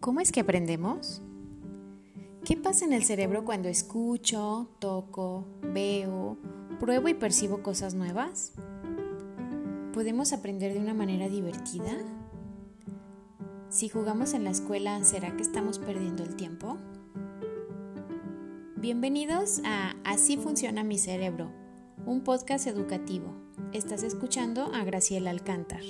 ¿Cómo es que aprendemos? ¿Qué pasa en el cerebro cuando escucho, toco, veo, pruebo y percibo cosas nuevas? ¿Podemos aprender de una manera divertida? Si jugamos en la escuela, ¿será que estamos perdiendo el tiempo? Bienvenidos a Así funciona mi cerebro, un podcast educativo. Estás escuchando a Graciela Alcántar.